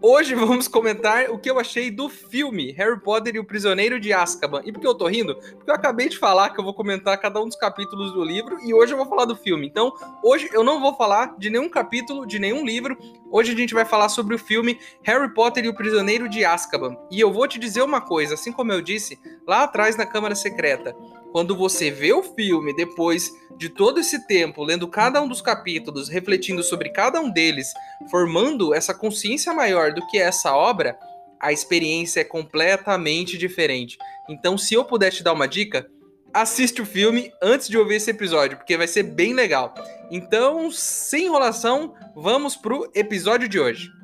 Hoje vamos comentar o que eu achei do filme Harry Potter e o Prisioneiro de Azkaban. E por que eu tô rindo? Porque eu acabei de falar que eu vou comentar cada um dos capítulos do livro e hoje eu vou falar do filme. Então, hoje eu não vou falar de nenhum capítulo, de nenhum livro. Hoje a gente vai falar sobre o filme Harry Potter e o Prisioneiro de Azkaban. E eu vou te dizer uma coisa, assim como eu disse lá atrás na Câmara Secreta. Quando você vê o filme depois de todo esse tempo, lendo cada um dos capítulos, refletindo sobre cada um deles, formando essa consciência maior do que é essa obra, a experiência é completamente diferente. Então, se eu puder te dar uma dica, assiste o filme antes de ouvir esse episódio, porque vai ser bem legal. Então, sem enrolação, vamos pro episódio de hoje.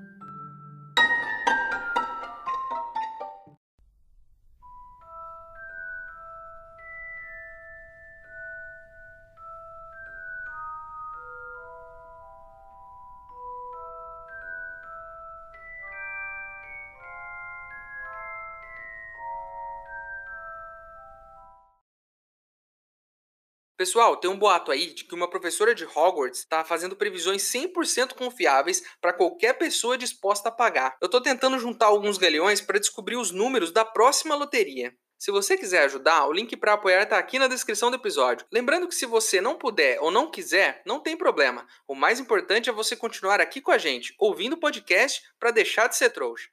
Pessoal, tem um boato aí de que uma professora de Hogwarts está fazendo previsões 100% confiáveis para qualquer pessoa disposta a pagar. Eu estou tentando juntar alguns galeões para descobrir os números da próxima loteria. Se você quiser ajudar, o link para apoiar está aqui na descrição do episódio. Lembrando que se você não puder ou não quiser, não tem problema. O mais importante é você continuar aqui com a gente, ouvindo o podcast para deixar de ser trouxa.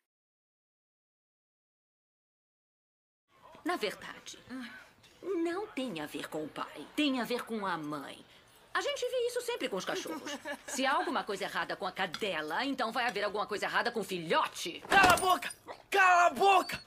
Na verdade, não tem a ver com o pai, tem a ver com a mãe. A gente vê isso sempre com os cachorros. Se há alguma coisa errada com a cadela, então vai haver alguma coisa errada com o filhote. Cala a boca! Cala a boca!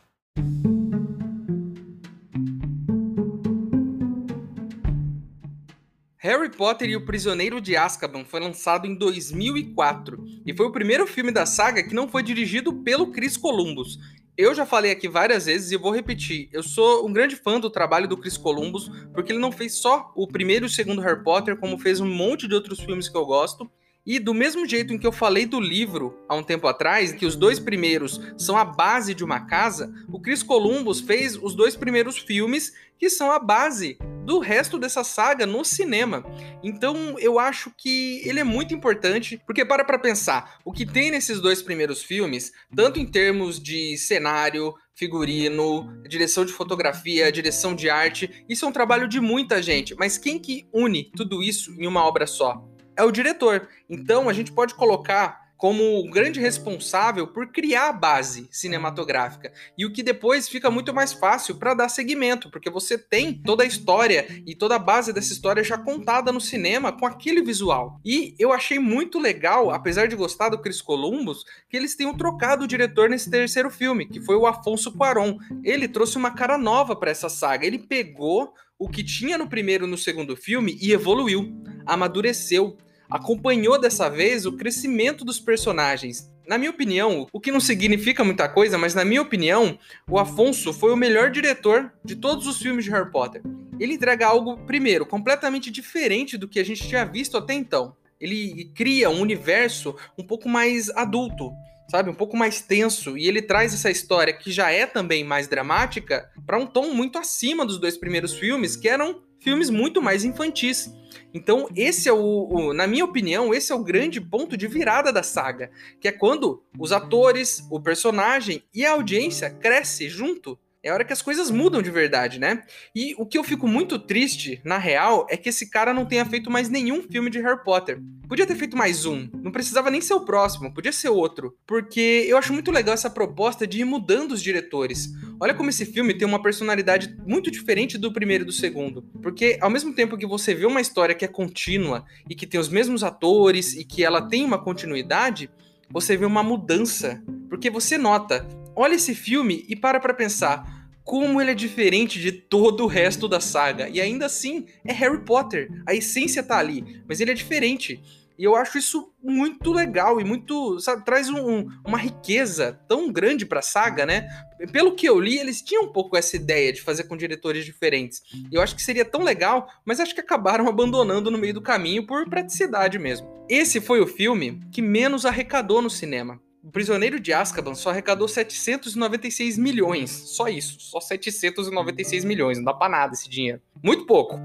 Harry Potter e o Prisioneiro de Azkaban foi lançado em 2004 e foi o primeiro filme da saga que não foi dirigido pelo Chris Columbus. Eu já falei aqui várias vezes e vou repetir. Eu sou um grande fã do trabalho do Chris Columbus, porque ele não fez só o primeiro e o segundo Harry Potter, como fez um monte de outros filmes que eu gosto. E do mesmo jeito em que eu falei do livro há um tempo atrás, que os dois primeiros são a base de uma casa, o Chris Columbus fez os dois primeiros filmes que são a base do resto dessa saga no cinema. Então eu acho que ele é muito importante, porque para pra pensar, o que tem nesses dois primeiros filmes, tanto em termos de cenário, figurino, direção de fotografia, direção de arte, isso é um trabalho de muita gente, mas quem que une tudo isso em uma obra só? É o diretor. Então a gente pode colocar como o grande responsável por criar a base cinematográfica. E o que depois fica muito mais fácil para dar seguimento, porque você tem toda a história e toda a base dessa história já contada no cinema com aquele visual. E eu achei muito legal, apesar de gostar do Chris Columbus, que eles tenham trocado o diretor nesse terceiro filme, que foi o Afonso Cuarón. Ele trouxe uma cara nova para essa saga. Ele pegou o que tinha no primeiro e no segundo filme e evoluiu, amadureceu acompanhou dessa vez o crescimento dos personagens. Na minha opinião, o que não significa muita coisa, mas na minha opinião, o Afonso foi o melhor diretor de todos os filmes de Harry Potter. Ele entrega algo, primeiro, completamente diferente do que a gente tinha visto até então. Ele cria um universo um pouco mais adulto, sabe, um pouco mais tenso, e ele traz essa história que já é também mais dramática para um tom muito acima dos dois primeiros filmes, que eram filmes muito mais infantis. Então, esse é o, o, na minha opinião, esse é o grande ponto de virada da saga, que é quando os atores, o personagem e a audiência cresce junto é a hora que as coisas mudam de verdade, né? E o que eu fico muito triste, na real, é que esse cara não tenha feito mais nenhum filme de Harry Potter. Podia ter feito mais um, não precisava nem ser o próximo, podia ser outro. Porque eu acho muito legal essa proposta de ir mudando os diretores. Olha como esse filme tem uma personalidade muito diferente do primeiro e do segundo. Porque ao mesmo tempo que você vê uma história que é contínua e que tem os mesmos atores e que ela tem uma continuidade, você vê uma mudança. Porque você nota, olha esse filme e para pra pensar como ele é diferente de todo o resto da saga. E ainda assim, é Harry Potter. A essência tá ali, mas ele é diferente. E eu acho isso muito legal e muito, sabe, traz um, uma riqueza tão grande pra saga, né? Pelo que eu li, eles tinham um pouco essa ideia de fazer com diretores diferentes. Eu acho que seria tão legal, mas acho que acabaram abandonando no meio do caminho por praticidade mesmo. Esse foi o filme que menos arrecadou no cinema. O Prisioneiro de Azkaban só arrecadou 796 milhões. Só isso. Só 796 milhões. Não dá pra nada esse dinheiro. Muito pouco.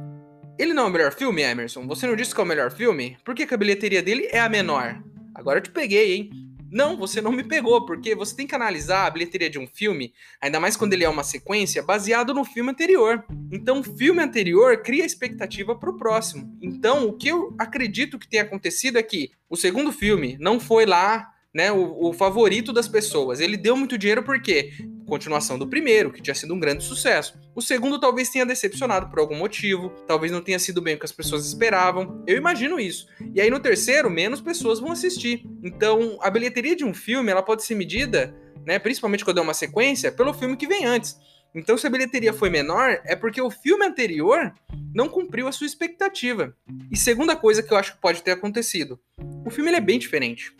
Ele não é o melhor filme, Emerson? Você não disse que é o melhor filme? Por que, a bilheteria dele é a menor? Agora eu te peguei, hein? Não, você não me pegou, porque você tem que analisar a bilheteria de um filme, ainda mais quando ele é uma sequência, baseado no filme anterior. Então, o filme anterior cria expectativa para o próximo. Então, o que eu acredito que tenha acontecido é que o segundo filme não foi lá né, o, o, favorito das pessoas. Ele deu muito dinheiro porque continuação do primeiro, que tinha sido um grande sucesso. O segundo talvez tenha decepcionado por algum motivo, talvez não tenha sido bem o que as pessoas esperavam. Eu imagino isso. E aí no terceiro, menos pessoas vão assistir. Então, a bilheteria de um filme, ela pode ser medida, né, principalmente quando é uma sequência, pelo filme que vem antes. Então, se a bilheteria foi menor, é porque o filme anterior não cumpriu a sua expectativa. E segunda coisa que eu acho que pode ter acontecido, o filme é bem diferente.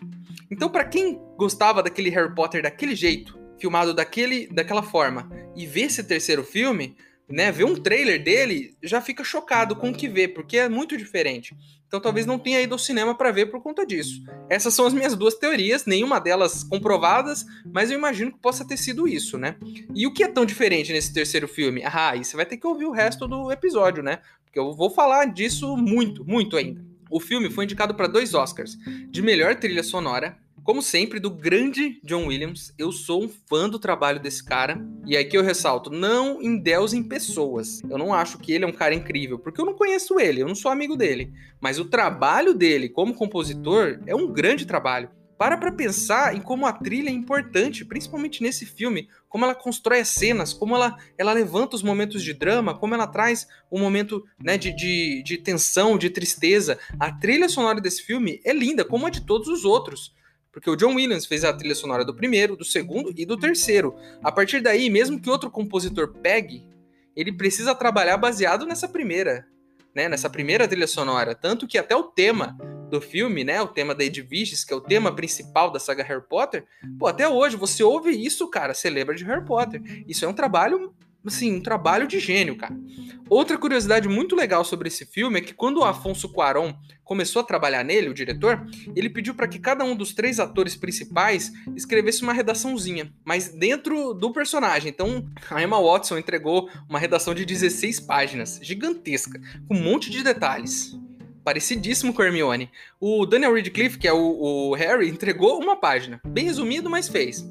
Então, para quem gostava daquele Harry Potter daquele jeito, filmado daquele, daquela forma, e ver esse terceiro filme, né, ver um trailer dele, já fica chocado com o que vê, porque é muito diferente. Então talvez não tenha ido ao cinema para ver por conta disso. Essas são as minhas duas teorias, nenhuma delas comprovadas, mas eu imagino que possa ter sido isso, né? E o que é tão diferente nesse terceiro filme? Ah, e você vai ter que ouvir o resto do episódio, né? Porque eu vou falar disso muito, muito ainda. O filme foi indicado para dois Oscars: de melhor trilha sonora como sempre, do grande John Williams, eu sou um fã do trabalho desse cara. E aqui eu ressalto, não endeusem pessoas. Eu não acho que ele é um cara incrível, porque eu não conheço ele, eu não sou amigo dele. Mas o trabalho dele como compositor é um grande trabalho. Para pra pensar em como a trilha é importante, principalmente nesse filme, como ela constrói as cenas, como ela, ela levanta os momentos de drama, como ela traz um momento né, de, de, de tensão, de tristeza. A trilha sonora desse filme é linda, como a de todos os outros. Porque o John Williams fez a trilha sonora do primeiro, do segundo e do terceiro. A partir daí, mesmo que outro compositor pegue, ele precisa trabalhar baseado nessa primeira, né? Nessa primeira trilha sonora. Tanto que até o tema do filme, né? O tema da Edviges, que é o tema principal da saga Harry Potter, pô, até hoje você ouve isso, cara, você lembra de Harry Potter. Isso é um trabalho assim, um trabalho de gênio, cara. Outra curiosidade muito legal sobre esse filme é que quando o Afonso Cuarón começou a trabalhar nele, o diretor, ele pediu para que cada um dos três atores principais escrevesse uma redaçãozinha, mas dentro do personagem. Então, a Emma Watson entregou uma redação de 16 páginas, gigantesca, com um monte de detalhes. Parecidíssimo com Hermione. O Daniel Radcliffe, que é o, o Harry, entregou uma página. Bem resumido, mas fez.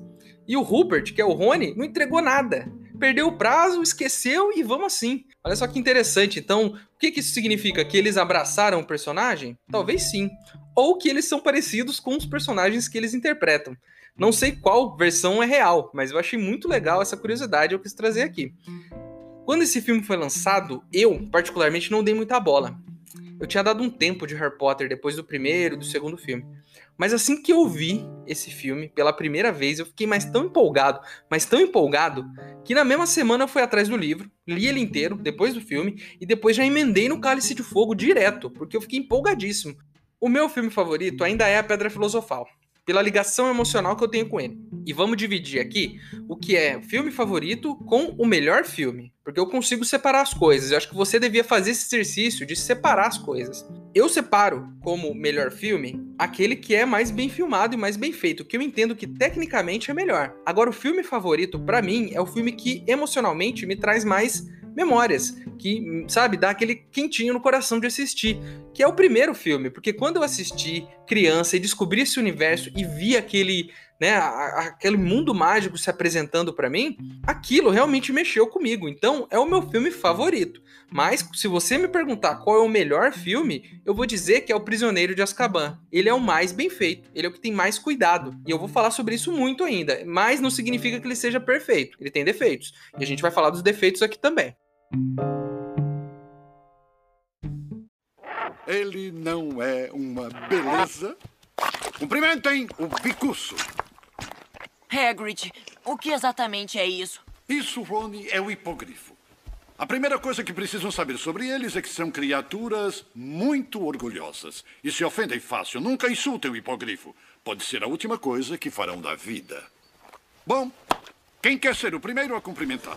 E o Rupert, que é o Rony, não entregou nada perdeu o prazo, esqueceu e vamos assim. Olha só que interessante. Então, o que, que isso significa? Que eles abraçaram o personagem? Talvez sim. Ou que eles são parecidos com os personagens que eles interpretam. Não sei qual versão é real, mas eu achei muito legal essa curiosidade eu quis trazer aqui. Quando esse filme foi lançado, eu, particularmente, não dei muita bola. Eu tinha dado um tempo de Harry Potter depois do primeiro e do segundo filme. Mas assim que eu vi esse filme pela primeira vez, eu fiquei mais tão empolgado, mas tão empolgado, que na mesma semana eu fui atrás do livro, li ele inteiro, depois do filme, e depois já emendei no Cálice de Fogo direto, porque eu fiquei empolgadíssimo. O meu filme favorito ainda é A Pedra Filosofal pela ligação emocional que eu tenho com ele. E vamos dividir aqui o que é filme favorito com o melhor filme, porque eu consigo separar as coisas. Eu acho que você devia fazer esse exercício de separar as coisas. Eu separo como melhor filme aquele que é mais bem filmado e mais bem feito, que eu entendo que tecnicamente é melhor. Agora o filme favorito para mim é o filme que emocionalmente me traz mais memórias, que, sabe, dá aquele quentinho no coração de assistir, que é o primeiro filme, porque quando eu assisti criança e descobri esse universo e vi aquele, né, aquele mundo mágico se apresentando para mim, aquilo realmente mexeu comigo. Então, é o meu filme favorito. Mas se você me perguntar qual é o melhor filme, eu vou dizer que é O Prisioneiro de Azkaban. Ele é o mais bem feito, ele é o que tem mais cuidado. E eu vou falar sobre isso muito ainda, mas não significa que ele seja perfeito. Ele tem defeitos. E a gente vai falar dos defeitos aqui também. Ele não é uma beleza? Cumprimentem o bicuço. Hagrid, o que exatamente é isso? Isso, Rony, é o hipogrifo. A primeira coisa que precisam saber sobre eles é que são criaturas muito orgulhosas e se ofendem fácil. Nunca insultem o hipogrifo. Pode ser a última coisa que farão da vida. Bom, quem quer ser o primeiro a cumprimentar?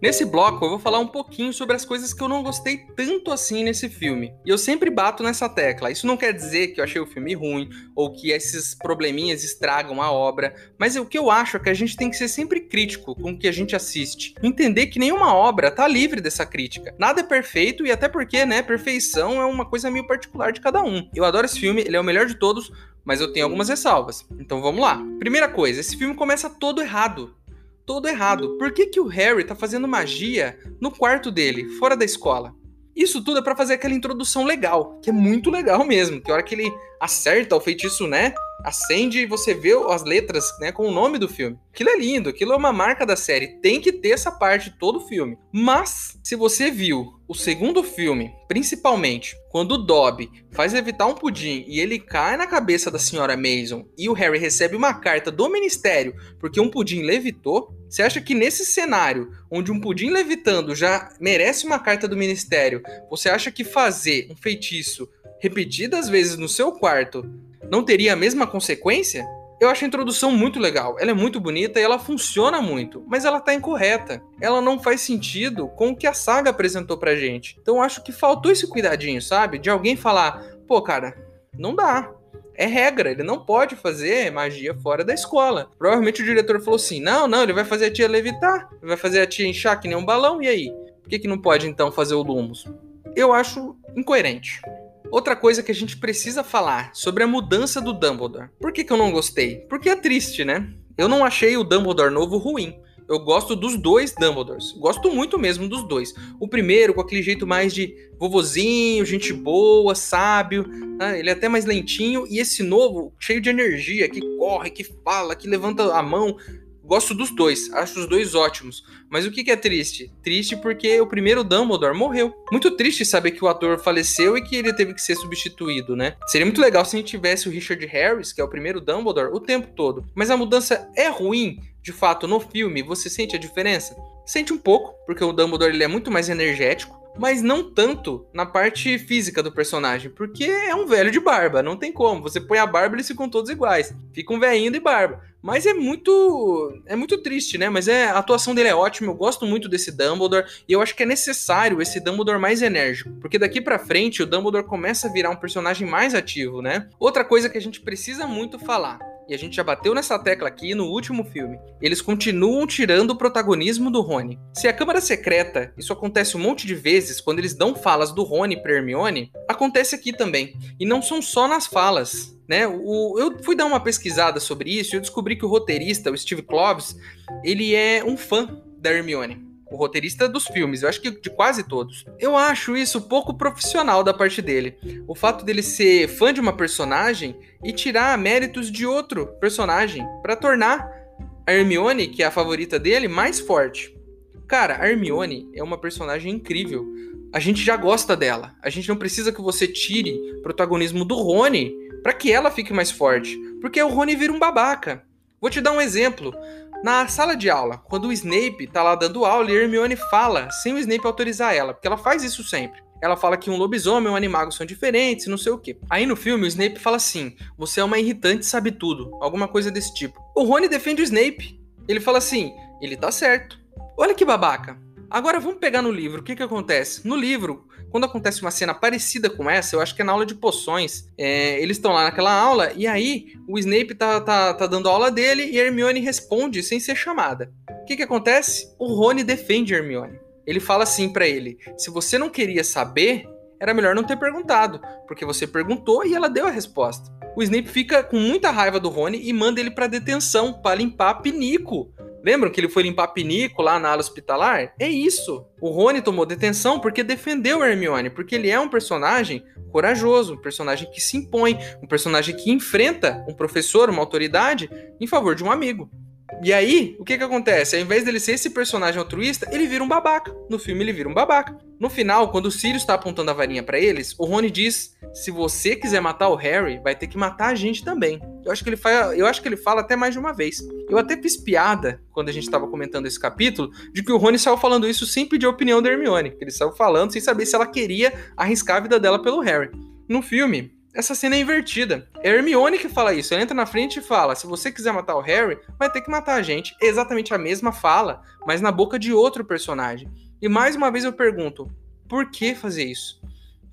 Nesse bloco eu vou falar um pouquinho sobre as coisas que eu não gostei tanto assim nesse filme. E eu sempre bato nessa tecla. Isso não quer dizer que eu achei o filme ruim ou que esses probleminhas estragam a obra, mas o que eu acho é que a gente tem que ser sempre crítico com o que a gente assiste. Entender que nenhuma obra tá livre dessa crítica. Nada é perfeito e até porque, né, perfeição é uma coisa meio particular de cada um. Eu adoro esse filme, ele é o melhor de todos, mas eu tenho algumas ressalvas. Então vamos lá. Primeira coisa, esse filme começa todo errado todo errado. Por que, que o Harry tá fazendo magia no quarto dele, fora da escola? Isso tudo é para fazer aquela introdução legal, que é muito legal mesmo. Que a hora que ele acerta o feitiço, né? acende e você vê as letras né, com o nome do filme. Aquilo é lindo, aquilo é uma marca da série. Tem que ter essa parte de todo o filme. Mas, se você viu o segundo filme, principalmente, quando o Dobby faz evitar um pudim e ele cai na cabeça da senhora Mason e o Harry recebe uma carta do ministério porque um pudim levitou, você acha que nesse cenário, onde um pudim levitando já merece uma carta do ministério, você acha que fazer um feitiço repetidas vezes no seu quarto não teria a mesma consequência? Eu acho a introdução muito legal, ela é muito bonita e ela funciona muito, mas ela tá incorreta. Ela não faz sentido com o que a saga apresentou pra gente. Então eu acho que faltou esse cuidadinho, sabe? De alguém falar, pô, cara, não dá. É regra, ele não pode fazer magia fora da escola. Provavelmente o diretor falou assim: não, não, ele vai fazer a tia levitar, vai fazer a tia inchar que nem um balão, e aí? Por que, que não pode então fazer o Lumos? Eu acho incoerente. Outra coisa que a gente precisa falar sobre a mudança do Dumbledore. Por que, que eu não gostei? Porque é triste, né? Eu não achei o Dumbledore novo ruim. Eu gosto dos dois Dumbledores. Gosto muito mesmo dos dois. O primeiro, com aquele jeito mais de vovozinho, gente boa, sábio. Né? Ele é até mais lentinho. E esse novo, cheio de energia, que corre, que fala, que levanta a mão. Gosto dos dois, acho os dois ótimos. Mas o que, que é triste? Triste porque o primeiro Dumbledore morreu. Muito triste saber que o ator faleceu e que ele teve que ser substituído, né? Seria muito legal se a gente tivesse o Richard Harris, que é o primeiro Dumbledore, o tempo todo. Mas a mudança é ruim, de fato, no filme. Você sente a diferença? Sente um pouco, porque o Dumbledore ele é muito mais energético mas não tanto na parte física do personagem, porque é um velho de barba, não tem como. Você põe a barba eles ficam todos iguais. Fica um velhinho de barba. Mas é muito é muito triste, né? Mas é a atuação dele é ótima, eu gosto muito desse Dumbledore e eu acho que é necessário esse Dumbledore mais enérgico, porque daqui para frente o Dumbledore começa a virar um personagem mais ativo, né? Outra coisa que a gente precisa muito falar, e a gente já bateu nessa tecla aqui no último filme. Eles continuam tirando o protagonismo do Rony. Se a Câmara Secreta, isso acontece um monte de vezes quando eles dão falas do Rony pra Hermione, acontece aqui também. E não são só nas falas. Né? O, eu fui dar uma pesquisada sobre isso e eu descobri que o roteirista, o Steve Kloves, ele é um fã da Hermione o roteirista dos filmes, eu acho que de quase todos. Eu acho isso pouco profissional da parte dele. O fato dele ser fã de uma personagem e tirar méritos de outro personagem para tornar a Hermione, que é a favorita dele, mais forte. Cara, a Hermione é uma personagem incrível. A gente já gosta dela. A gente não precisa que você tire protagonismo do Rony para que ela fique mais forte, porque o Rony vira um babaca. Vou te dar um exemplo. Na sala de aula, quando o Snape tá lá dando aula e Hermione fala sem o Snape autorizar ela, porque ela faz isso sempre. Ela fala que um lobisomem e um animago são diferentes, não sei o que. Aí no filme o Snape fala assim: "Você é uma irritante, sabe tudo", alguma coisa desse tipo. O Rony defende o Snape. Ele fala assim: "Ele tá certo". Olha que babaca. Agora vamos pegar no livro. O que que acontece? No livro, quando acontece uma cena parecida com essa, eu acho que é na aula de poções. É, eles estão lá naquela aula e aí o Snape tá, tá, tá dando a aula dele e Hermione responde sem ser chamada. O que, que acontece? O Rony defende Hermione. Ele fala assim para ele: se você não queria saber, era melhor não ter perguntado, porque você perguntou e ela deu a resposta. O Snape fica com muita raiva do Rony e manda ele para detenção para limpar pinico Lembram que ele foi limpar pinico lá na ala hospitalar? É isso. O Rony tomou detenção porque defendeu Hermione, porque ele é um personagem corajoso, um personagem que se impõe, um personagem que enfrenta um professor, uma autoridade, em favor de um amigo. E aí, o que que acontece? Ao invés dele ser esse personagem altruísta, ele vira um babaca. No filme, ele vira um babaca. No final, quando o Sirius está apontando a varinha para eles, o Rony diz: se você quiser matar o Harry, vai ter que matar a gente também. Eu acho que ele fala, eu acho que ele fala até mais de uma vez. Eu até fiz piada quando a gente estava comentando esse capítulo de que o Rony saiu falando isso sem pedir a opinião da Hermione. Ele saiu falando sem saber se ela queria arriscar a vida dela pelo Harry. No filme, essa cena é invertida. É Hermione que fala isso. Ela entra na frente e fala: se você quiser matar o Harry, vai ter que matar a gente. Exatamente a mesma fala, mas na boca de outro personagem. E mais uma vez eu pergunto: por que fazer isso?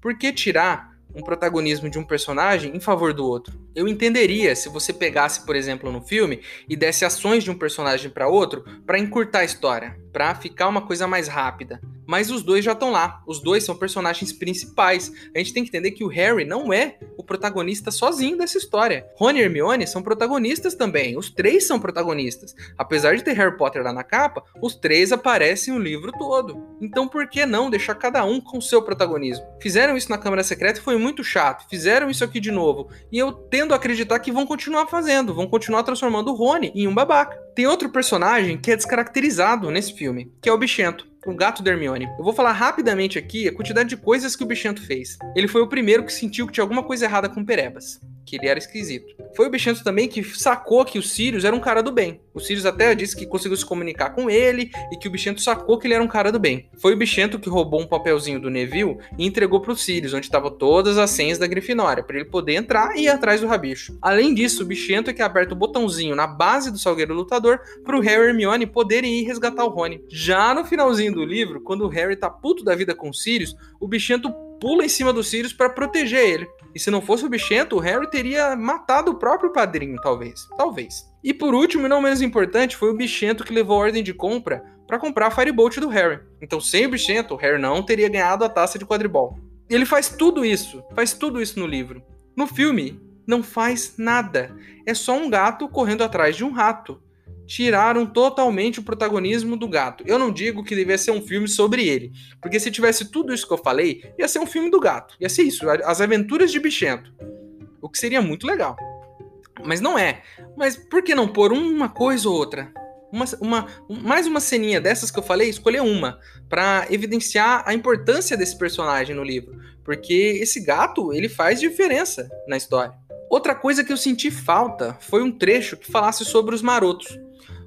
Por que tirar um protagonismo de um personagem em favor do outro? Eu entenderia se você pegasse, por exemplo, no filme e desse ações de um personagem para outro para encurtar a história, para ficar uma coisa mais rápida. Mas os dois já estão lá. Os dois são personagens principais. A gente tem que entender que o Harry não é o protagonista sozinho dessa história. Rony e Hermione são protagonistas também. Os três são protagonistas. Apesar de ter Harry Potter lá na capa, os três aparecem o livro todo. Então por que não deixar cada um com seu protagonismo? Fizeram isso na Câmara Secreta e foi muito chato. Fizeram isso aqui de novo. E eu tendo a acreditar que vão continuar fazendo. Vão continuar transformando o Rony em um babaca. Tem outro personagem que é descaracterizado nesse filme, que é o Bichento o gato da Hermione. Eu vou falar rapidamente aqui a quantidade de coisas que o Bichento fez. Ele foi o primeiro que sentiu que tinha alguma coisa errada com Perebas que ele era esquisito. Foi o Bichento também que sacou que o Sirius era um cara do bem. O Sirius até disse que conseguiu se comunicar com ele e que o Bichento sacou que ele era um cara do bem. Foi o Bichento que roubou um papelzinho do Neville e entregou pro Sirius, onde estavam todas as senhas da Grifinória, para ele poder entrar e ir atrás do rabicho. Além disso, o Bichento é que aperta o botãozinho na base do Salgueiro Lutador pro Harry e Hermione poderem ir resgatar o Rony. Já no finalzinho do livro, quando o Harry tá puto da vida com o Sirius, o Bichento pula em cima do Sirius para proteger ele. E se não fosse o bichento, o Harry teria matado o próprio padrinho, talvez. Talvez. E por último, e não menos importante, foi o bichento que levou a ordem de compra para comprar a Firebolt do Harry. Então, sem o bichento, o Harry não teria ganhado a taça de quadribol. Ele faz tudo isso, faz tudo isso no livro. No filme, não faz nada. É só um gato correndo atrás de um rato tiraram totalmente o protagonismo do gato. Eu não digo que devia ser um filme sobre ele, porque se tivesse tudo isso que eu falei, ia ser um filme do gato. Ia ser isso, as aventuras de Bichento. O que seria muito legal. Mas não é. Mas por que não pôr uma coisa ou outra? Uma, uma, mais uma ceninha dessas que eu falei, escolher uma, para evidenciar a importância desse personagem no livro. Porque esse gato, ele faz diferença na história. Outra coisa que eu senti falta foi um trecho que falasse sobre os marotos.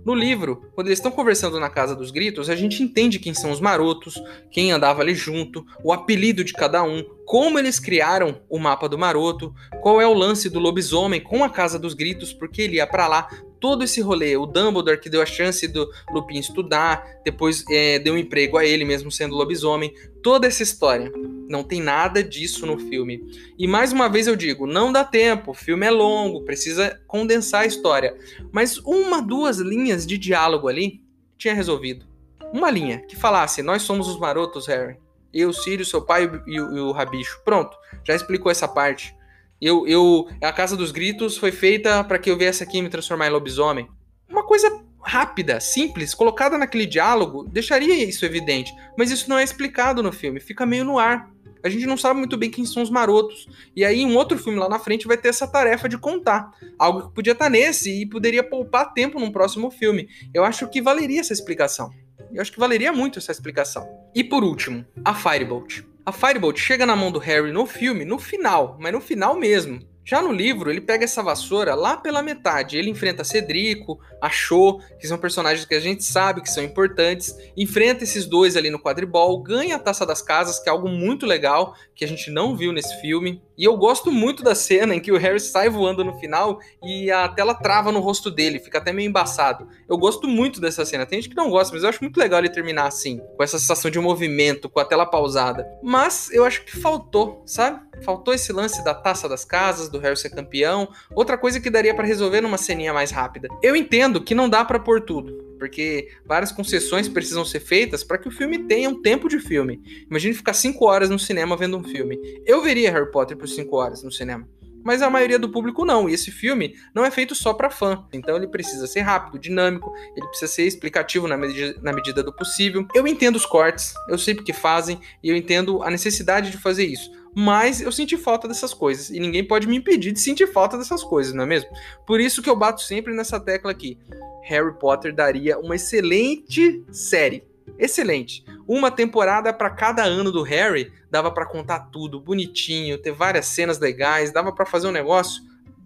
No livro, quando eles estão conversando na Casa dos Gritos, a gente entende quem são os marotos, quem andava ali junto, o apelido de cada um, como eles criaram o mapa do maroto, qual é o lance do lobisomem com a Casa dos Gritos, porque ele ia para lá, todo esse rolê, o Dumbledore que deu a chance do Lupin estudar, depois é, deu um emprego a ele mesmo sendo lobisomem, toda essa história. Não tem nada disso no filme. E mais uma vez eu digo, não dá tempo, o filme é longo, precisa condensar a história. Mas uma, duas linhas de diálogo ali tinha resolvido. Uma linha que falasse: Nós somos os marotos, Harry. Eu, Sirius, seu pai e o, e o Rabicho. Pronto, já explicou essa parte. Eu, eu, a Casa dos Gritos foi feita para que eu viesse aqui me transformar em lobisomem. Uma coisa rápida, simples, colocada naquele diálogo, deixaria isso evidente. Mas isso não é explicado no filme, fica meio no ar. A gente não sabe muito bem quem são os marotos. E aí, um outro filme lá na frente vai ter essa tarefa de contar. Algo que podia estar nesse e poderia poupar tempo num próximo filme. Eu acho que valeria essa explicação. Eu acho que valeria muito essa explicação. E por último, a Firebolt. A Firebolt chega na mão do Harry no filme, no final, mas no final mesmo. Já no livro, ele pega essa vassoura lá pela metade. Ele enfrenta Cedrico, a Cho, que são personagens que a gente sabe que são importantes. Enfrenta esses dois ali no quadribol, ganha a Taça das Casas, que é algo muito legal, que a gente não viu nesse filme. E eu gosto muito da cena em que o Harry sai voando no final e a tela trava no rosto dele, fica até meio embaçado. Eu gosto muito dessa cena. Tem gente que não gosta, mas eu acho muito legal ele terminar assim, com essa sensação de movimento, com a tela pausada. Mas eu acho que faltou, sabe? Faltou esse lance da taça das casas, do Harry ser campeão. Outra coisa que daria para resolver numa ceninha mais rápida. Eu entendo que não dá para pôr tudo, porque várias concessões precisam ser feitas para que o filme tenha um tempo de filme. Imagine ficar 5 horas no cinema vendo um filme. Eu veria Harry Potter por 5 horas no cinema mas a maioria do público não. E esse filme não é feito só para fã. Então ele precisa ser rápido, dinâmico, ele precisa ser explicativo na, medida, na medida do possível. Eu entendo os cortes, eu sei porque fazem e eu entendo a necessidade de fazer isso. Mas eu senti falta dessas coisas. E ninguém pode me impedir de sentir falta dessas coisas, não é mesmo? Por isso que eu bato sempre nessa tecla aqui. Harry Potter daria uma excelente série. Excelente. Uma temporada para cada ano do Harry, dava para contar tudo bonitinho, ter várias cenas legais, dava para fazer um negócio.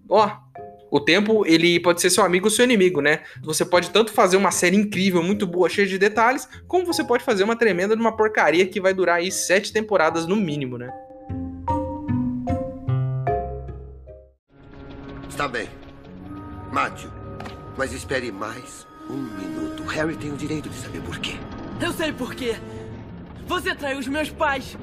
Ó, o tempo, ele pode ser seu amigo ou seu inimigo, né? Você pode tanto fazer uma série incrível, muito boa, cheia de detalhes, como você pode fazer uma tremenda de uma porcaria que vai durar aí sete temporadas no mínimo, né? Está bem. Mate-o. Mas espere mais um minuto. Harry tem o direito de saber por quê. Eu sei por quê. Você traiu os meus pais.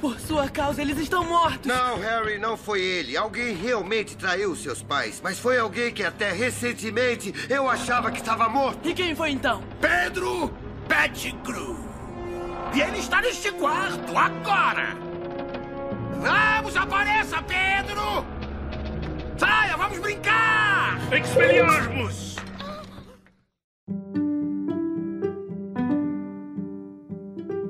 Por sua causa, eles estão mortos. Não, Harry, não foi ele. Alguém realmente traiu seus pais. Mas foi alguém que até recentemente eu achava que estava morto. E quem foi então? Pedro Pettigrew. E ele está neste quarto agora. Vamos, apareça, Pedro! Saia, vamos brincar! Expelliarmus!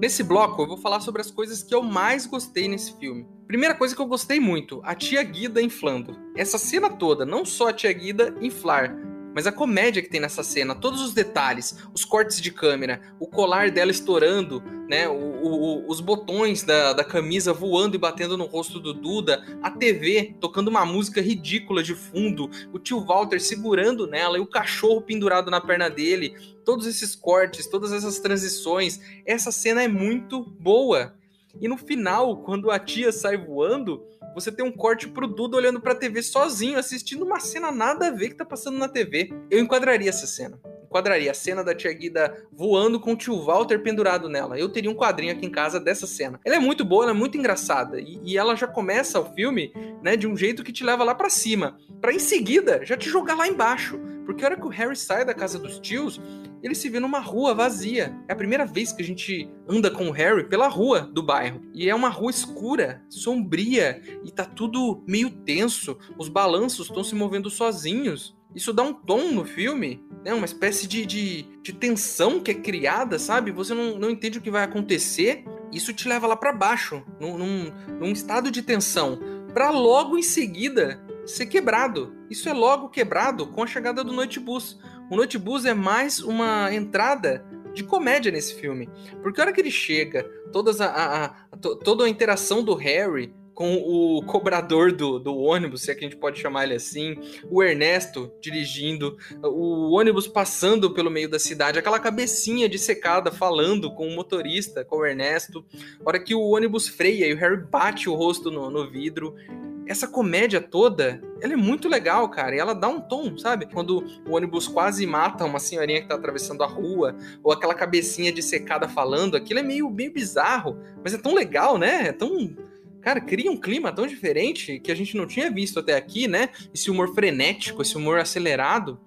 Nesse bloco, eu vou falar sobre as coisas que eu mais gostei nesse filme. Primeira coisa que eu gostei muito, a tia Guida inflando. Essa cena toda, não só a tia Guida inflar, mas a comédia que tem nessa cena, todos os detalhes, os cortes de câmera, o colar dela estourando, né, o, o, os botões da, da camisa voando e batendo no rosto do Duda, a TV tocando uma música ridícula de fundo, o tio Walter segurando nela e o cachorro pendurado na perna dele, todos esses cortes, todas essas transições, essa cena é muito boa. E no final, quando a tia sai voando, você tem um corte pro Duda olhando pra TV sozinho, assistindo uma cena nada a ver que tá passando na TV. Eu enquadraria essa cena. Enquadraria a cena da tia Guida voando com o tio Walter pendurado nela. Eu teria um quadrinho aqui em casa dessa cena. Ela é muito boa, ela é muito engraçada. E, e ela já começa o filme, né, de um jeito que te leva lá para cima. para em seguida já te jogar lá embaixo. Porque a hora que o Harry sai da casa dos tios, ele se vê numa rua vazia. É a primeira vez que a gente anda com o Harry pela rua do bairro. E é uma rua escura, sombria, e tá tudo meio tenso. Os balanços estão se movendo sozinhos. Isso dá um tom no filme, né? Uma espécie de, de, de tensão que é criada, sabe? Você não, não entende o que vai acontecer. Isso te leva lá para baixo, num, num, num estado de tensão. Para logo em seguida ser quebrado. Isso é logo quebrado com a chegada do Noite Bus. O Noite Bus é mais uma entrada de comédia nesse filme. Porque a hora que ele chega, todas a, a, a toda a interação do Harry com o cobrador do, do ônibus, se é que a gente pode chamar ele assim, o Ernesto dirigindo, o ônibus passando pelo meio da cidade, aquela cabecinha de secada falando com o motorista, com o Ernesto, a hora que o ônibus freia e o Harry bate o rosto no, no vidro, essa comédia toda, ela é muito legal, cara. E ela dá um tom, sabe? Quando o ônibus quase mata uma senhorinha que tá atravessando a rua, ou aquela cabecinha de secada falando, aquilo é meio, meio bizarro, mas é tão legal, né? É tão. Cara, cria um clima tão diferente que a gente não tinha visto até aqui, né? Esse humor frenético, esse humor acelerado.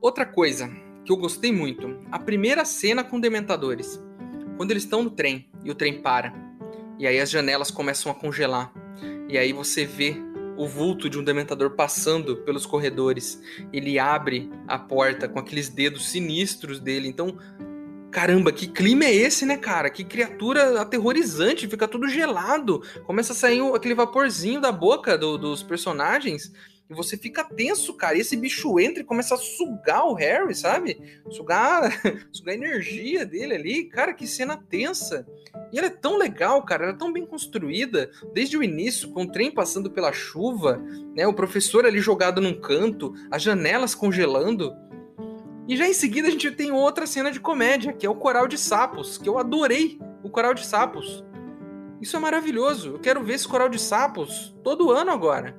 Outra coisa que eu gostei muito, a primeira cena com dementadores. Quando eles estão no trem e o trem para. E aí as janelas começam a congelar e aí você vê o vulto de um dementador passando pelos corredores. Ele abre a porta com aqueles dedos sinistros dele. Então, caramba, que clima é esse, né, cara? Que criatura aterrorizante, fica tudo gelado. Começa a sair aquele vaporzinho da boca do, dos personagens. E você fica tenso, cara. E esse bicho entra e começa a sugar o Harry, sabe? Sugar, sugar a energia dele ali. Cara, que cena tensa. E ela é tão legal, cara, ela é tão bem construída, desde o início, com o trem passando pela chuva, né, o professor ali jogado num canto, as janelas congelando. E já em seguida a gente tem outra cena de comédia, que é o Coral de Sapos, que eu adorei o Coral de Sapos. Isso é maravilhoso. Eu quero ver esse Coral de Sapos todo ano agora.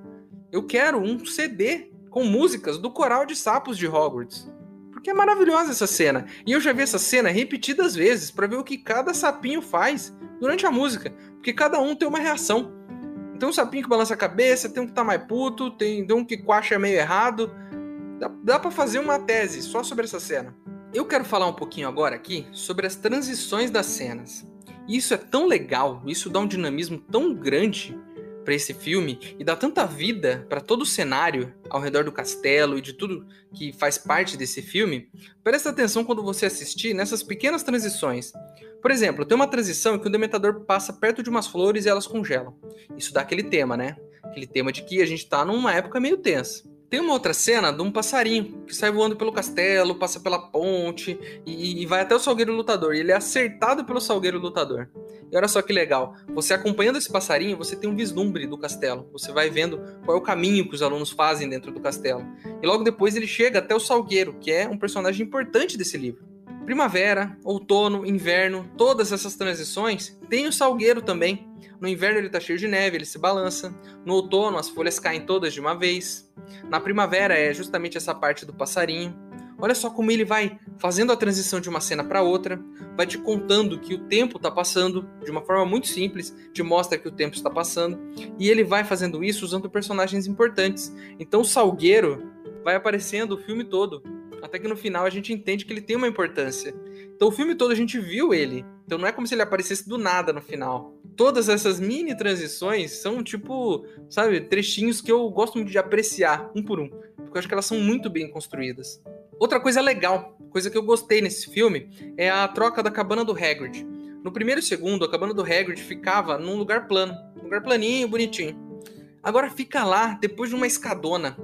Eu quero um CD com músicas do Coral de Sapos de Hogwarts. Porque é maravilhosa essa cena. E eu já vi essa cena repetidas vezes para ver o que cada sapinho faz durante a música. Porque cada um tem uma reação. Tem um sapinho que balança a cabeça, tem um que tá mais puto, tem, tem um que quacha meio errado. Dá, dá para fazer uma tese só sobre essa cena. Eu quero falar um pouquinho agora aqui sobre as transições das cenas. Isso é tão legal, isso dá um dinamismo tão grande para esse filme e dá tanta vida para todo o cenário ao redor do castelo e de tudo que faz parte desse filme. Presta atenção quando você assistir nessas pequenas transições. Por exemplo, tem uma transição em que o Dementador passa perto de umas flores e elas congelam. Isso dá aquele tema, né? Aquele tema de que a gente tá numa época meio tensa. Tem uma outra cena de um passarinho que sai voando pelo castelo, passa pela ponte e, e vai até o Salgueiro Lutador. E ele é acertado pelo Salgueiro Lutador. E olha só que legal. Você acompanhando esse passarinho, você tem um vislumbre do castelo. Você vai vendo qual é o caminho que os alunos fazem dentro do castelo. E logo depois ele chega até o Salgueiro, que é um personagem importante desse livro. Primavera, outono, inverno, todas essas transições, tem o Salgueiro também. No inverno ele está cheio de neve, ele se balança. No outono as folhas caem todas de uma vez. Na primavera é justamente essa parte do passarinho. Olha só como ele vai fazendo a transição de uma cena para outra, vai te contando que o tempo está passando de uma forma muito simples, te mostra que o tempo está passando, e ele vai fazendo isso usando personagens importantes. Então o Salgueiro vai aparecendo o filme todo, até que no final a gente entende que ele tem uma importância. Então o filme todo a gente viu ele, então não é como se ele aparecesse do nada no final. Todas essas mini transições são tipo, sabe, trechinhos que eu gosto muito de apreciar, um por um, porque eu acho que elas são muito bem construídas. Outra coisa legal, coisa que eu gostei nesse filme, é a troca da cabana do Hagrid. No primeiro e segundo, a cabana do Hagrid ficava num lugar plano, um lugar planinho, bonitinho. Agora fica lá, depois de uma escadona.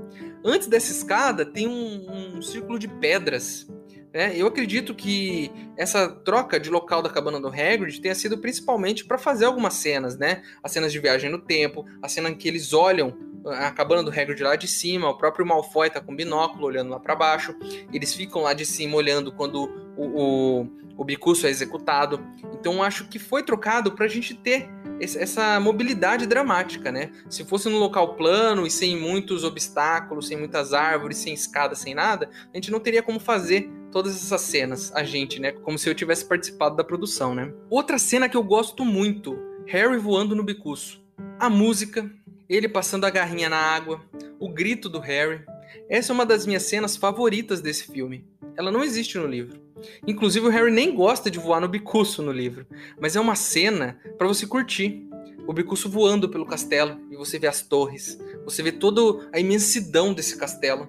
Antes dessa escada tem um, um círculo de pedras. Né? Eu acredito que essa troca de local da cabana do Hagrid tenha sido principalmente para fazer algumas cenas, né? As cenas de viagem no tempo, a cena em que eles olham a cabana do Hagrid lá de cima, o próprio Malfoy tá com binóculo olhando lá para baixo, eles ficam lá de cima olhando quando o, o, o Bicuço é executado. Então acho que foi trocado para a gente ter essa mobilidade dramática, né? Se fosse num local plano e sem muitos obstáculos, sem muitas árvores, sem escada, sem nada, a gente não teria como fazer todas essas cenas, a gente, né? Como se eu tivesse participado da produção, né? Outra cena que eu gosto muito, Harry voando no bicuço. A música, ele passando a garrinha na água, o grito do Harry. Essa é uma das minhas cenas favoritas desse filme. Ela não existe no livro. Inclusive o Harry nem gosta de voar no bicuço no livro, mas é uma cena para você curtir. O bicuço voando pelo castelo e você vê as torres, você vê toda a imensidão desse castelo,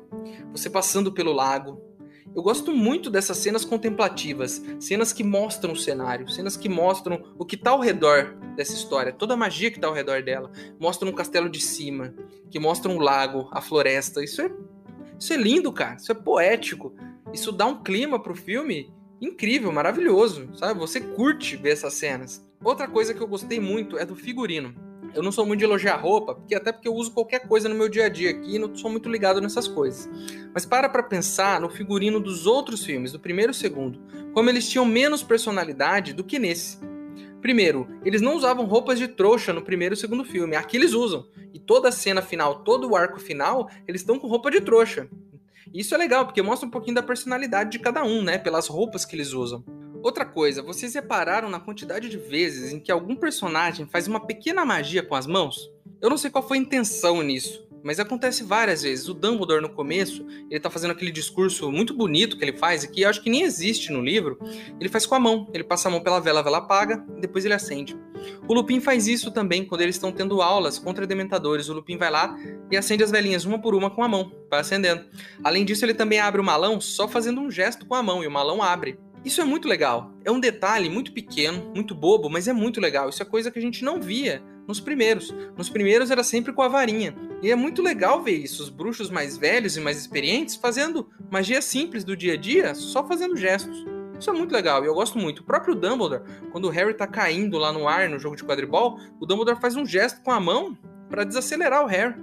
você passando pelo lago, eu gosto muito dessas cenas contemplativas, cenas que mostram o cenário, cenas que mostram o que está ao redor dessa história, toda a magia que está ao redor dela. Mostram um castelo de cima, que mostram um lago, a floresta. Isso é, isso é lindo, cara. Isso é poético. Isso dá um clima pro filme incrível, maravilhoso, sabe? Você curte ver essas cenas. Outra coisa que eu gostei muito é do figurino. Eu não sou muito de elogiar roupa, porque até porque eu uso qualquer coisa no meu dia a dia aqui e não sou muito ligado nessas coisas. Mas para para pensar no figurino dos outros filmes, do primeiro e segundo, como eles tinham menos personalidade do que nesse. Primeiro, eles não usavam roupas de trouxa no primeiro e segundo filme. Aqui eles usam. E toda a cena final, todo o arco final, eles estão com roupa de trouxa. Isso é legal, porque mostra um pouquinho da personalidade de cada um, né? Pelas roupas que eles usam. Outra coisa, vocês repararam na quantidade de vezes em que algum personagem faz uma pequena magia com as mãos? Eu não sei qual foi a intenção nisso, mas acontece várias vezes. O Dumbledore no começo, ele tá fazendo aquele discurso muito bonito que ele faz e que eu acho que nem existe no livro. Ele faz com a mão, ele passa a mão pela vela, a vela apaga, depois ele acende. O Lupin faz isso também quando eles estão tendo aulas contra dementadores. O Lupin vai lá e acende as velinhas uma por uma com a mão, vai acendendo. Além disso, ele também abre o malão só fazendo um gesto com a mão e o malão abre. Isso é muito legal. É um detalhe muito pequeno, muito bobo, mas é muito legal. Isso é coisa que a gente não via nos primeiros. Nos primeiros era sempre com a varinha. E é muito legal ver isso, os bruxos mais velhos e mais experientes fazendo magia simples do dia a dia, só fazendo gestos. Isso é muito legal e eu gosto muito. O próprio Dumbledore, quando o Harry tá caindo lá no ar no jogo de quadribol, o Dumbledore faz um gesto com a mão para desacelerar o Harry,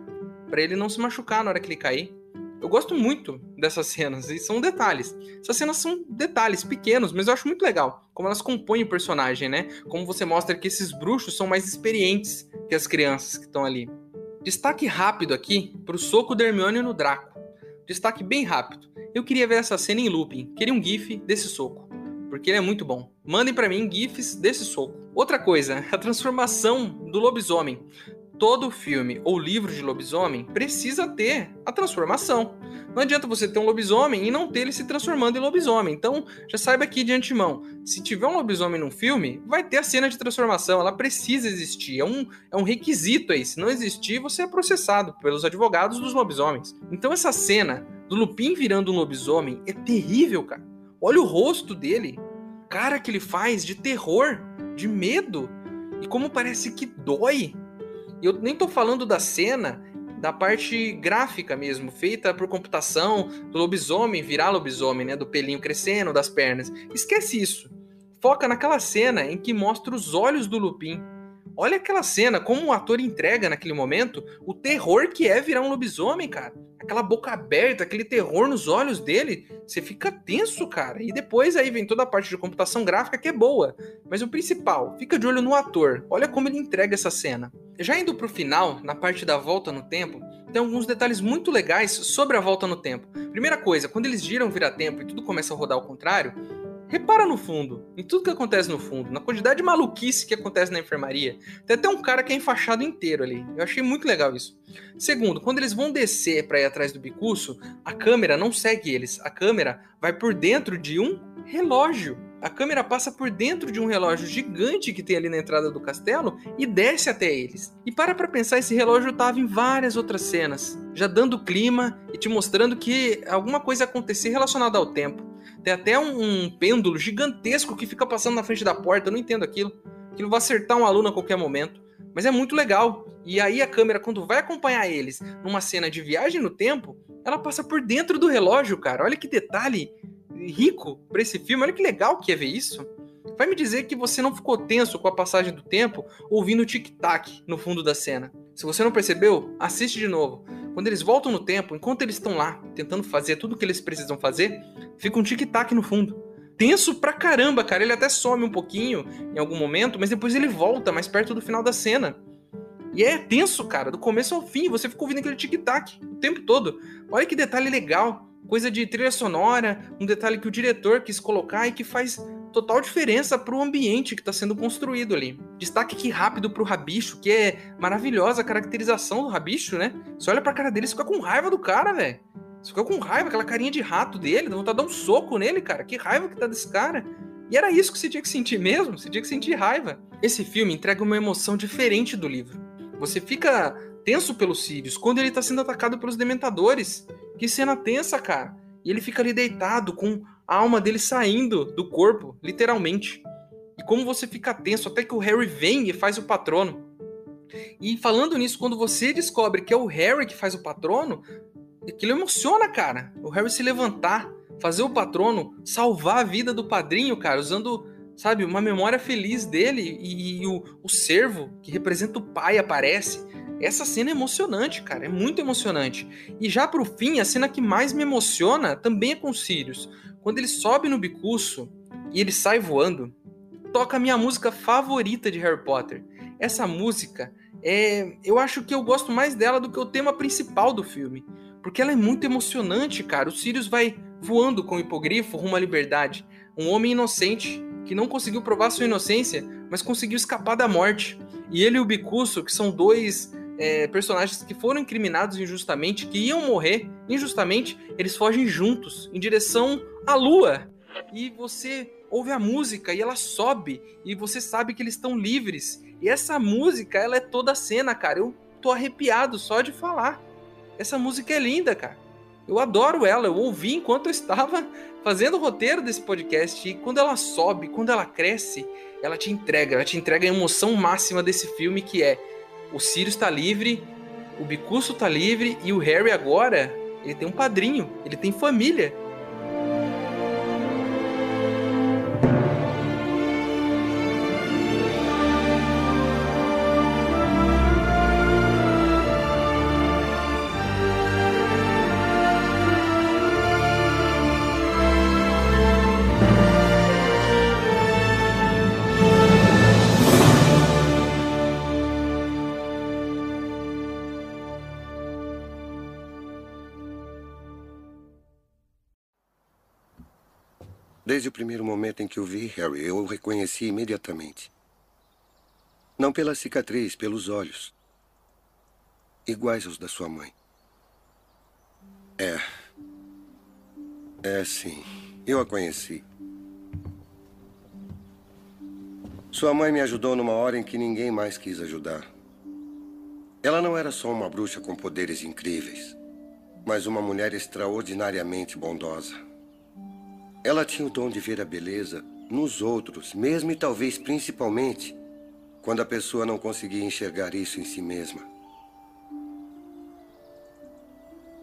para ele não se machucar na hora que ele cair. Eu gosto muito dessas cenas, e são detalhes. Essas cenas são detalhes pequenos, mas eu acho muito legal como elas compõem o personagem, né? Como você mostra que esses bruxos são mais experientes que as crianças que estão ali. Destaque rápido aqui pro soco da Hermione no Draco. Destaque bem rápido. Eu queria ver essa cena em looping. Queria um gif desse soco, porque ele é muito bom. Mandem para mim gifs desse soco. Outra coisa, a transformação do lobisomem todo filme ou livro de lobisomem precisa ter a transformação. Não adianta você ter um lobisomem e não ter ele se transformando em lobisomem. Então, já saiba aqui de antemão: se tiver um lobisomem num filme, vai ter a cena de transformação. Ela precisa existir. É um, é um requisito aí. Se não existir, você é processado pelos advogados dos lobisomens. Então, essa cena do Lupin virando um lobisomem é terrível, cara. Olha o rosto dele. Cara que ele faz de terror, de medo. E como parece que dói. E eu nem tô falando da cena da parte gráfica mesmo, feita por computação, do lobisomem virar lobisomem, né? Do pelinho crescendo, das pernas. Esquece isso. Foca naquela cena em que mostra os olhos do Lupin. Olha aquela cena, como o ator entrega naquele momento o terror que é virar um lobisomem, cara. Aquela boca aberta, aquele terror nos olhos dele, você fica tenso, cara. E depois aí vem toda a parte de computação gráfica que é boa. Mas o principal, fica de olho no ator. Olha como ele entrega essa cena. Já indo pro final, na parte da volta no tempo, tem alguns detalhes muito legais sobre a volta no tempo. Primeira coisa, quando eles giram virar tempo e tudo começa a rodar ao contrário, Repara no fundo, em tudo que acontece no fundo, na quantidade de maluquice que acontece na enfermaria. Tem até um cara que é enfaixado inteiro ali. Eu achei muito legal isso. Segundo, quando eles vão descer para ir atrás do bicurso, a câmera não segue eles. A câmera vai por dentro de um relógio. A câmera passa por dentro de um relógio gigante que tem ali na entrada do castelo e desce até eles. E para pra pensar, esse relógio estava em várias outras cenas, já dando clima e te mostrando que alguma coisa ia acontecer relacionada ao tempo. Tem até um, um, pêndulo gigantesco que fica passando na frente da porta. Eu não entendo aquilo. Aquilo vai acertar um aluno a qualquer momento. Mas é muito legal. E aí a câmera, quando vai acompanhar eles numa cena de viagem no tempo, ela passa por dentro do relógio, cara. Olha que detalhe rico para esse filme. Olha que legal que é ver isso. Vai me dizer que você não ficou tenso com a passagem do tempo ouvindo o tic-tac no fundo da cena. Se você não percebeu, assiste de novo. Quando eles voltam no tempo, enquanto eles estão lá tentando fazer tudo o que eles precisam fazer, fica um tic-tac no fundo. Tenso pra caramba, cara. Ele até some um pouquinho em algum momento, mas depois ele volta mais perto do final da cena. E é tenso, cara, do começo ao fim. Você fica ouvindo aquele tic-tac o tempo todo. Olha que detalhe legal. Coisa de trilha sonora, um detalhe que o diretor quis colocar e que faz total diferença pro ambiente que está sendo construído ali. Destaque aqui rápido pro Rabicho, que é maravilhosa a caracterização do Rabicho, né? Você olha pra cara dele e fica com raiva do cara, velho. Você fica com raiva, aquela carinha de rato dele, dá vontade de dar um soco nele, cara. Que raiva que tá desse cara. E era isso que você tinha que sentir mesmo, você tinha que sentir raiva. Esse filme entrega uma emoção diferente do livro. Você fica tenso pelo Sirius quando ele tá sendo atacado pelos dementadores. Que cena tensa, cara. E ele fica ali deitado com a alma dele saindo do corpo, literalmente. E como você fica tenso até que o Harry vem e faz o patrono. E falando nisso, quando você descobre que é o Harry que faz o patrono, aquilo emociona, cara. O Harry se levantar, fazer o patrono, salvar a vida do padrinho, cara, usando, sabe, uma memória feliz dele e, e o, o servo, que representa o pai, aparece. Essa cena é emocionante, cara, é muito emocionante. E já pro fim, a cena que mais me emociona também é com Sirius. Quando ele sobe no bicurso e ele sai voando, toca a minha música favorita de Harry Potter. Essa música é, eu acho que eu gosto mais dela do que o tema principal do filme. Porque ela é muito emocionante, cara. O Sirius vai voando com o hipogrifo rumo à liberdade. Um homem inocente que não conseguiu provar sua inocência, mas conseguiu escapar da morte. E ele e o Bicuço, que são dois é, personagens que foram incriminados injustamente, que iam morrer injustamente, eles fogem juntos em direção à lua. E você ouve a música e ela sobe, e você sabe que eles estão livres. E essa música, ela é toda a cena, cara. Eu tô arrepiado só de falar. Essa música é linda, cara. Eu adoro ela, eu ouvi enquanto eu estava fazendo o roteiro desse podcast. E quando ela sobe, quando ela cresce, ela te entrega, ela te entrega a emoção máxima desse filme que é o Sirius está livre, o Bicurso está livre e o Harry agora, ele tem um padrinho, ele tem família. Desde o primeiro momento em que o vi, Harry, eu o reconheci imediatamente. Não pela cicatriz, pelos olhos. iguais aos da sua mãe. É. É, sim. Eu a conheci. Sua mãe me ajudou numa hora em que ninguém mais quis ajudar. Ela não era só uma bruxa com poderes incríveis, mas uma mulher extraordinariamente bondosa. Ela tinha o dom de ver a beleza nos outros, mesmo e talvez principalmente quando a pessoa não conseguia enxergar isso em si mesma.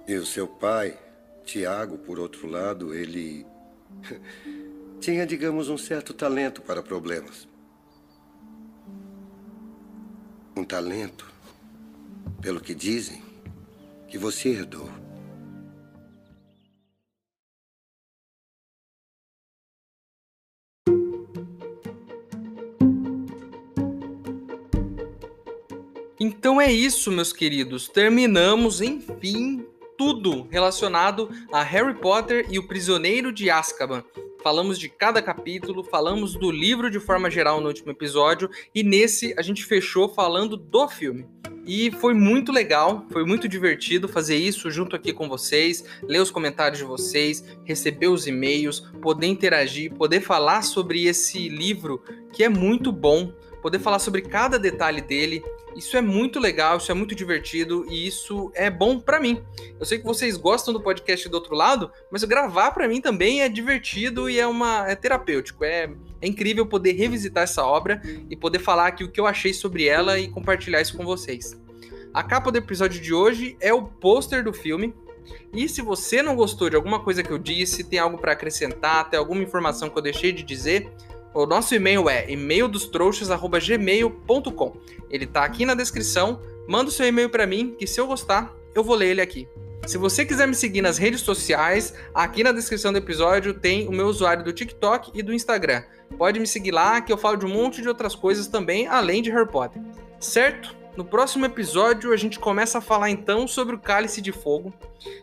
E o seu pai, Tiago, por outro lado, ele tinha, digamos, um certo talento para problemas. Um talento, pelo que dizem, que você herdou. É isso, meus queridos. Terminamos, enfim, tudo relacionado a Harry Potter e o Prisioneiro de Azkaban. Falamos de cada capítulo, falamos do livro de forma geral no último episódio e nesse a gente fechou falando do filme. E foi muito legal, foi muito divertido fazer isso junto aqui com vocês, ler os comentários de vocês, receber os e-mails, poder interagir, poder falar sobre esse livro que é muito bom, poder falar sobre cada detalhe dele. Isso é muito legal, isso é muito divertido e isso é bom para mim. Eu sei que vocês gostam do podcast do outro lado, mas gravar para mim também é divertido e é uma é terapêutico. É, é incrível poder revisitar essa obra e poder falar aqui o que eu achei sobre ela e compartilhar isso com vocês. A capa do episódio de hoje é o pôster do filme. E se você não gostou de alguma coisa que eu disse, tem algo para acrescentar, tem alguma informação que eu deixei de dizer, o nosso e-mail é e-maildostrouxas@gmail.com. Ele tá aqui na descrição. Manda o seu e-mail para mim, que se eu gostar, eu vou ler ele aqui. Se você quiser me seguir nas redes sociais, aqui na descrição do episódio tem o meu usuário do TikTok e do Instagram. Pode me seguir lá, que eu falo de um monte de outras coisas também, além de Harry Potter. Certo? No próximo episódio, a gente começa a falar então sobre o Cálice de Fogo.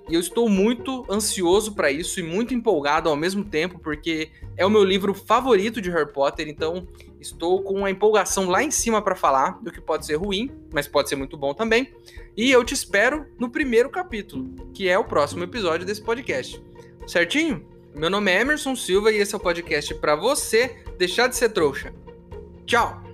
E eu estou muito ansioso para isso e muito empolgado ao mesmo tempo, porque é o meu livro favorito de Harry Potter, então estou com uma empolgação lá em cima para falar, do que pode ser ruim, mas pode ser muito bom também. E eu te espero no primeiro capítulo, que é o próximo episódio desse podcast. Certinho? Meu nome é Emerson Silva e esse é o podcast para você deixar de ser trouxa. Tchau!